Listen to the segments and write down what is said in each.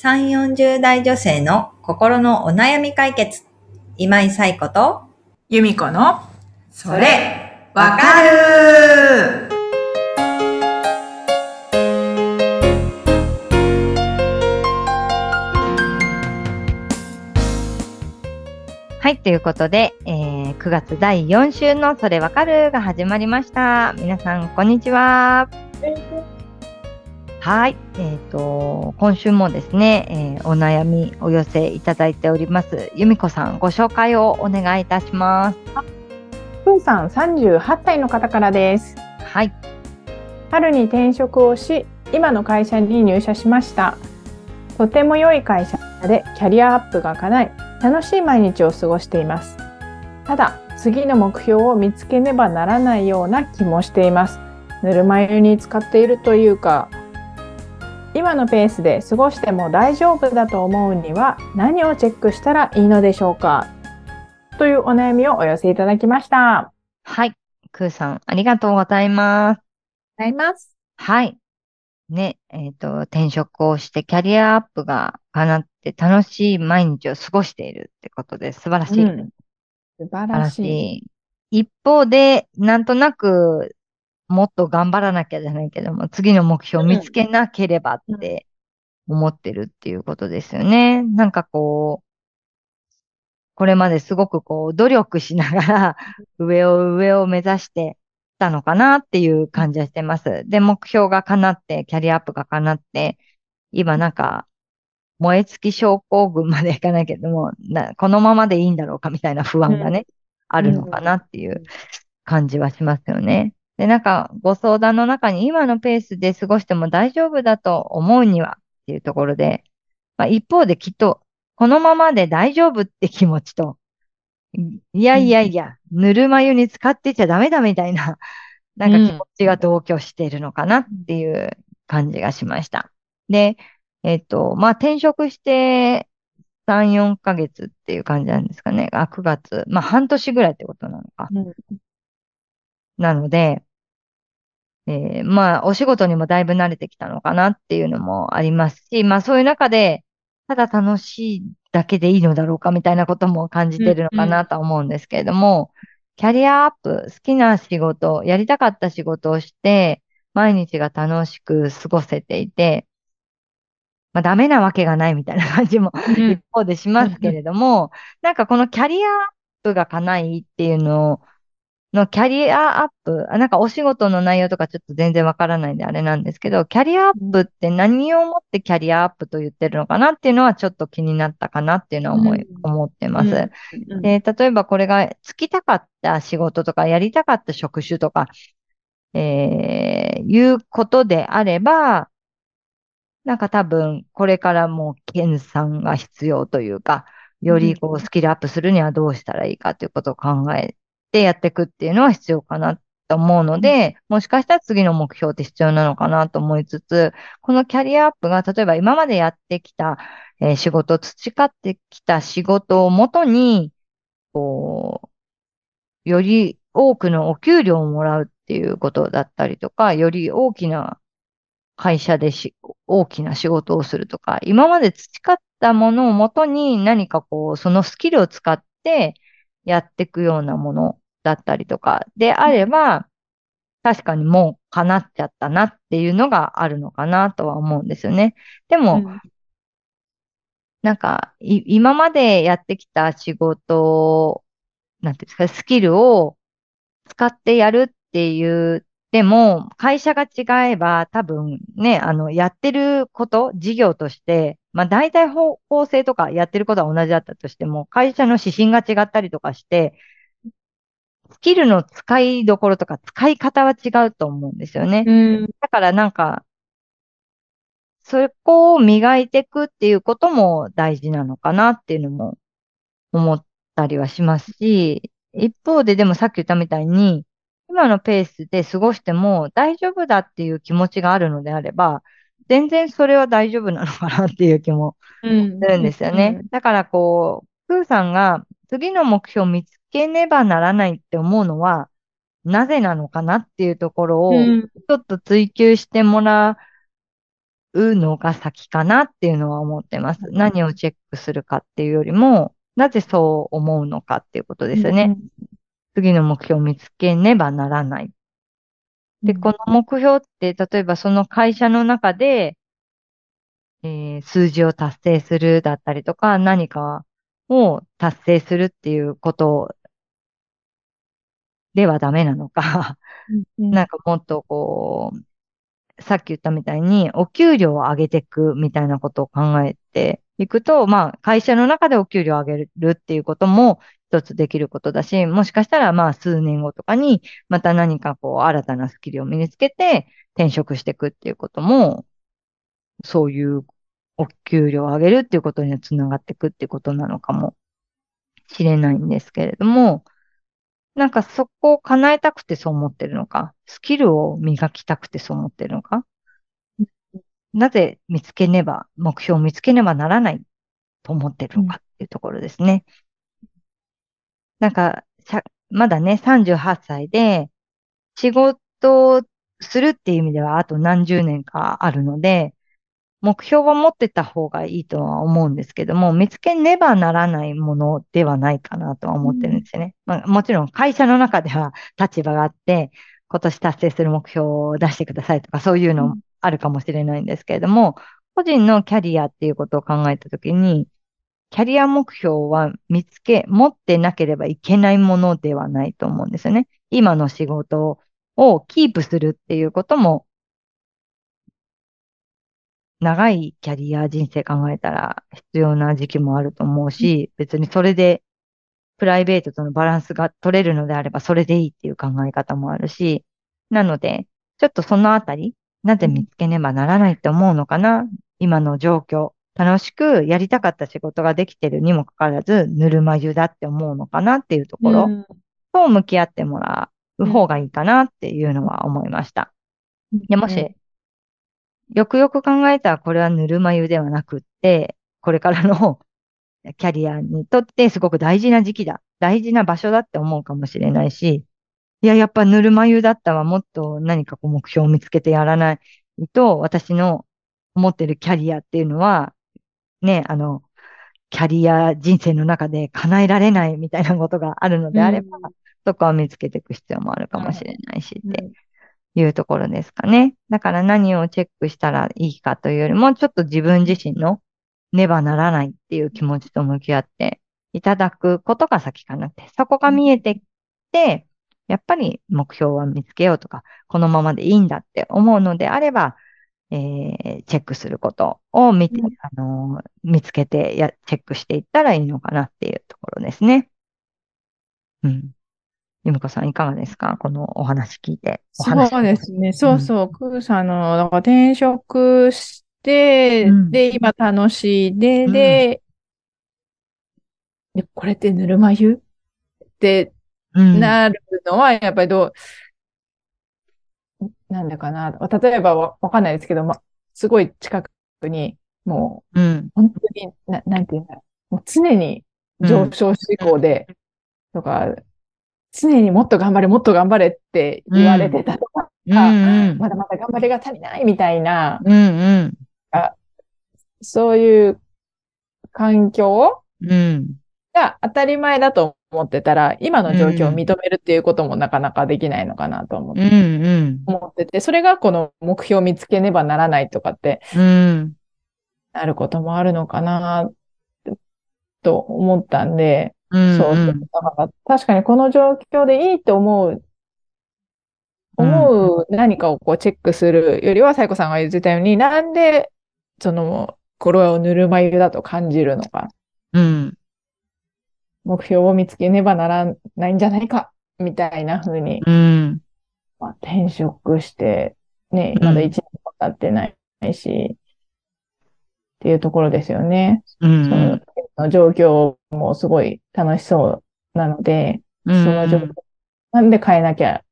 3、40代女性の心のお悩み解決。今井冴子と、由美子の、それ、わかるはい、ということで、えー9月第4週のそれわかるが始まりました。皆さん、こんにちは。はい、えっ、と、今週もですね、えーお悩みお寄せいただいております。由美子さん、ご紹介をお願いいたします。ふうさん38歳の方からです。はい、春に転職をし、今の会社に入社しました。とても良い会社でキャリアアップが叶い、楽しい毎日を過ごしています。ただ、次の目標を見つけねばならないような気もしています。ぬるま湯に使っているというか、今のペースで過ごしても大丈夫だと思うには何をチェックしたらいいのでしょうか？というお悩みをお寄せいただきました。はい、くーさん、ありがとうございます。ございます。はい。ね、えっ、と、転職をしてキャリアアップが叶って楽しい毎日を過ごしているってことで素晴らしい。うん素晴らし。い。一方で、なんとなく、もっと頑張らなきゃじゃないけども、次の目標を見つけなければって思ってるっていうことですよね。なんかこう、これまですごくこう、努力しながら、上を上を目指してたのかなっていう感じはしてます。で、目標が叶って、キャリアアップが叶って、今なんか、燃え尽き症候群までいかないけども、な、このままでいいんだろうかみたいな不安がね、あるのかなっていう感じはしますよね。で、なんか、ご相談の中に今のペースで過ごしても大丈夫だと思うにはっていうところで、まあ、一方できっと、このままで大丈夫って気持ちと、いいやいやいや、ぬるま湯に使ってちゃダメだみたいな、なんか気持ちが同居しているのかなっていう感じがしました。で、えっと、まあ、転職して3、4ヶ月っていう感じなんですかね。あ、9月。まあ、半年ぐらいってことなのか。うんなので、えーまあ、お仕事にもだいぶ慣れてきたのかなっていうのもありますし、まあ、そういう中で、ただ楽しいだけでいいのだろうかみたいなことも感じてるのかなとは思うんですけれども、キャリアアップ、好きな仕事、やりたかった仕事をして、毎日が楽しく過ごせていて、まあ、ダメなわけがないみたいな感じもうん。一方でしますけれども、なんかこのキャリアアップが叶いっていうののキャリアアップ、あなんかお仕事の内容とかちょっと全然わからないんであれなんですけど、キャリアアップって何をもってキャリアアップと言ってるのかなっていうのはちょっと気になったかなっていうのは思い、うん。思ってます。うん。で、例えばこれがつきたかった仕事とかやりたかった職種とか、えー、いうことであれば、なんか多分これからもう研鑽が必要というか、よりこうスキルアップするにはどうしたらいいかということを考えてやっていくっていうのは必要かなと思うので、もしかしたら次の目標って必要なのかなと思いつつ、このキャリアアップが例えば今までやってきた、えー仕事、培ってきた仕事をもとに、こう、より多くのお給料をもらうっていうことだったりとか、より大きな会社でし、大きな仕事をするとか、今まで培ったものをもとに何かこう、そのスキルを使ってやっていくようなものだったりとかであれば、確かにもう叶っちゃったなっていうのがあるのかなとは思うんですよね。でも、なんか、い、今までやってきた仕事、なんていうんですか、スキルを使ってやるっていう、でも、会社が違えば多分ね、あの、やってること、事業として、まあ大体方向性とかやってることは同じだったとしても、会社の指針が違ったりとかして、スキルの使いどころとか使い方は違うと思うんですよね。うんだからなんか、そこを磨いていくっていうことも大事なのかなっていうのも思ったりはしますし、一方ででもさっき言ったみたいに、今のペースで過ごしても大丈夫だっていう気持ちがあるのであれば、全然それは大丈夫なのかなっていう気もうんするんですよね。だからこう、プーさんが次の目標を見つけねばならないって思うのは、なぜなのかなっていうところを、うんちょっと追求してもらうのが先かなっていうのは思ってます。何をチェックするかっていうよりも、なぜそう思うのかっていうことですよね。次の目標を見つけねばならない。で、この目標って、例えばその会社の中で、えー数字を達成するだったりとか、何かを達成するっていうことではダメなのか、うん なんかもっとこう、さっき言ったみたいに、お給料を上げていくみたいなことを考えていくと、まあ、会社の中でお給料を上げるっていうことも一つできることだし、もしかしたらまあ、数年後とかに、また何かこう、新たなスキルを身につけて転職していくっていうことも、そういうお給料を上げるっていうことにつながっていくっていうことなのかもしれないんですけれども、なんかそこを叶えたくてそう思ってるのか、スキルを磨きたくてそう思ってるのか、なぜ見つけねば、目標を見つけねばならないと思ってるのかっていうところですね。なんか、さまだね、38歳で、仕事をするっていう意味ではあと何十年かあるので、目標は持ってた方がいいとは思うんですけども、見つけねばならないものではないかなとは思ってるんですよね。まあ、もちろん会社の中では立場があって、今年達成する目標を出してくださいとか、そういうのあるかもしれないんですけれども、個人のキャリアっていうことを考えたときに、キャリア目標は見つけ、持ってなければいけないものではないと思うんですよね。今の仕事をキープするっていうことも長いキャリア人生考えたら必要な時期もあると思うし、別にそれでプライベートとのバランスが取れるのであればそれでいいっていう考え方もあるし、なので、ちょっとそのあたり、なぜ見つけねばならないって思うのかな？今の状況。楽しくやりたかった仕事ができてるにもかかわらず、ぬるま湯だって思うのかなっていうところうんと向き合ってもらう方がいいかなっていうのは思いました。で、もし、よくよく考えたらこれはぬるま湯ではなくって、これからの キャリアにとってすごく大事な時期だ。大事な場所だって思うかもしれないし、いや、やっぱぬるま湯だったわ。もっと何かこう目標を見つけてやらないと、私の思ってるキャリアっていうのは、ね、あの、キャリア人生の中で叶えられないみたいなことがあるのであれば、そこは見つけていく必要もあるかもしれないしっていうところですかね。だから何をチェックしたらいいかというよりも、ちょっと自分自身のねばならないっていう気持ちと向き合っていただくことが先かなって。そこが見えてきて、やっぱり目標は見つけようとか、このままでいいんだって思うのであれば、えーチェックすることを見て、うんあのー見つけてや、チェックしていったらいいのかなっていうところですね。うん。ゆみこさんいかがですか？このお話聞いて。そうですね。そうそう。クーさんの、だから転職して、うんで、今楽しいで、うんで、でこれってぬるま湯？ってうん。なるのは、やっぱりどう、なんだかな。例えばわわかんないですけど、ま、すごい近くに、もうん。う、本当に、な、なんていうんだろう。もう常に上昇志向で、とか、常にもっと頑張れ、もっと頑張れって言われてたとか、うん。うん。まだまだ頑張りが足りないみたいな、うん。うん。そういう環境うん。が当たり前だと思ってたら、今の状況を認めるっていうこともなかなかできないのかなと思っうん。うん。思ってて、それがこの目標を見つけねばならないとかってうん。なることもあるのかな、と思ったんで、うん。そうそう。だから確かにこの状況でいいと思う、思う何かをこうチェックするよりは、サイコさんが言ってたように、なんで、その、これをぬるま湯だと感じるのか、うん。目標を見つけねばならないんじゃないか、みたいな風に、うん。まあ、転職して、ね、うんまだ1年も経ってないし、っていうところですよね。うん。そのの状況もすごい楽しそうなので、うん。その状況、なんで変えなきゃ、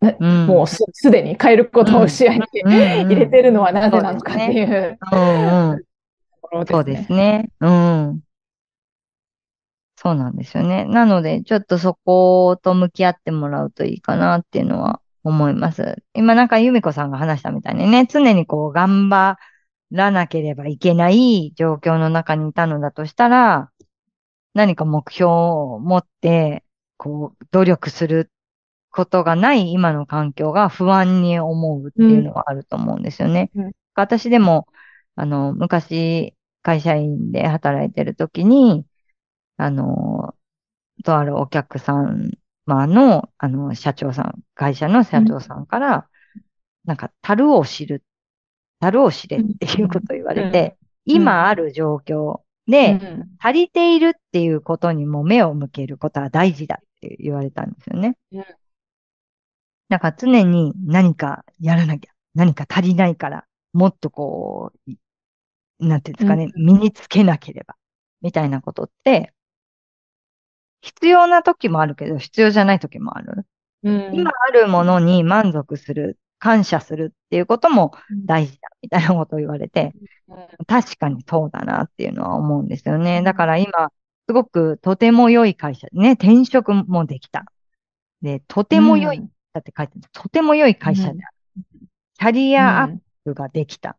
うん、もうすすでに変えることを視野にうん、入れてるのはなぜなのかっていううん。うん。ところですね。そうですね。うん。そうなんですよね。なので、ちょっとそこと向き合ってもらうといいかなっていうのは思います。今なんか由美子さんが話したみたいにね、常にこう頑張らなければいけない状況の中にいたのだとしたら、何か目標を持って、こう、努力することがない今の環境が不安に思うっていうのはあると思うんですよね。うん私でも、あの、昔、会社員で働いてる時に、あの、とあるお客様の、あの、社長さん、会社の社長さんから、なんか、樽を知る、樽を知れっていうことを言われて、うん。今ある状況で、足りているっていうことにも目を向けることは大事だって言われたんですよね。うん。だから常に何かやらなきゃ、何か足りないから、もっとこう、いなんていうんですかね、身につけなければ、みたいなことって、必要な時もあるけど、必要じゃない時もある。うん今あるものに満足する、感謝するっていうことも大事だ、みたいなことを言われて、確かにそうだなっていうのは思うんですよね。だから今、すごくとても良い会社でね、転職もできた。で、とても良い、うんだって書いてある。とても良い会社である。キャリアアップができた。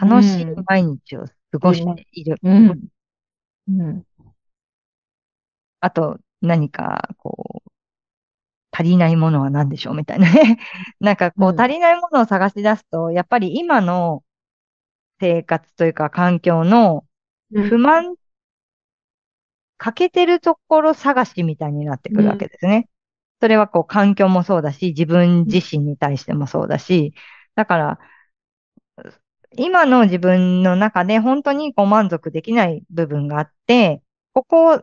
楽しい毎日を過ごしている。うん。うん。あと、何か、こう、足りないものは何でしょうみたいなね。なんかこう、うん。足りないものを探し出すと、やっぱり今の生活というか環境の不満、欠けてるところ探しみたいになってくるわけですね。それはこう環境もそうだし、自分自身に対してもそうだし、だから、今の自分の中で本当にこう満足できない部分があって、ここを、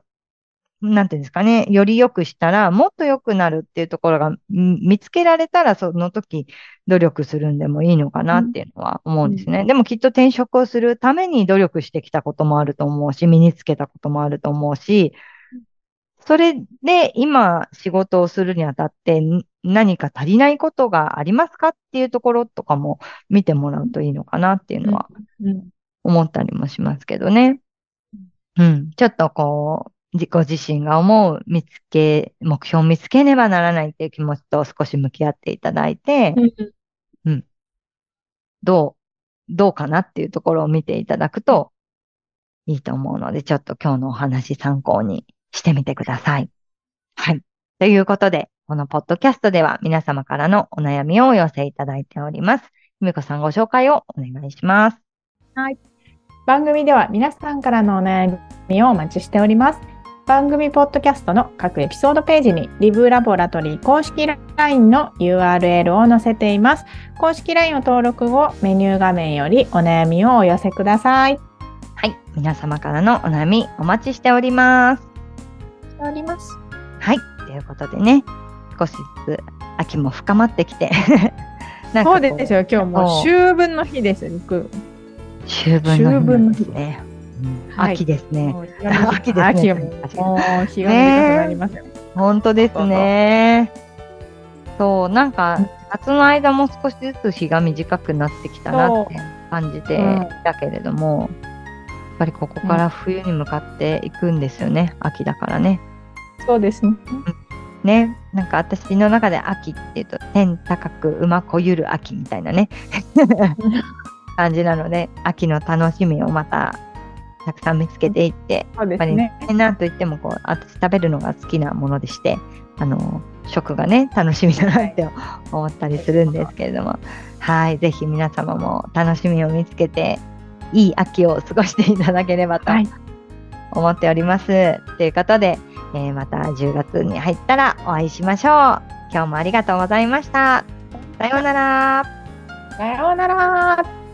なんていうんですかね、より良くしたら、もっと良くなるっていうところがん見つけられたら、その時努力するんでもいいのかなっていうのは思うんですね。でもきっと転職をするために努力してきたこともあると思うし、身につけたこともあると思うし、それで今仕事をするにあたってん何か足りないことがありますかっていうところとかも見てもらうといいのかなっていうのはうん思ったりもしますけどね。うん。ちょっとこう、自己自身が思う見つけ、目標を見つけねばならないっていう気持ちと少し向き合っていただいて、どう、どうかなっていうところを見ていただくといいと思うので、ちょっと今日のお話参考にしてみてください。はい。ということで、このポッドキャストでは皆様からのお悩みをお寄せいただいております。ゆみこさんご紹介をお願いします。番組では皆さんからのお悩みをお待ちしております。番組ポッドキャストの各エピソードページにリブラボラトリー公式 LINE の URL を載せています。公式 LINE を登録後、メニュー画面よりお悩みをお寄せください。はい。皆様からのお悩みお待ちしております。しております。はい。ということでね、少しずつ秋も深まってきて、そこうですよ。今日も秋分の日です。僕秋分の日ですね。秋ですね。秋ですねもう日が短くなりますよ。本当ですね。そう、なんか、夏の間も少しずつ日が短くなってきたなって感じてうんいたけれども、やっぱりここから冬に向かっていくんですよね。秋だからね。そうですね。ね。なんか私の中で秋っていうと、天高く馬こゆる秋みたいなね、感じなので、秋の楽しみをまた、たくさん見つけていって、そうでやっぱりなんといってもこう、私食べるのが好きなものでして、あの、食がね、楽しみだなって思ったりするんですけれども、はい、ぜひ皆様も楽しみを見つけて、いい秋を過ごしていただければとはい思っております。ということで、えーまた10月に入ったらお会いしましょう。今日もありがとうございました。さようなら。さようなら。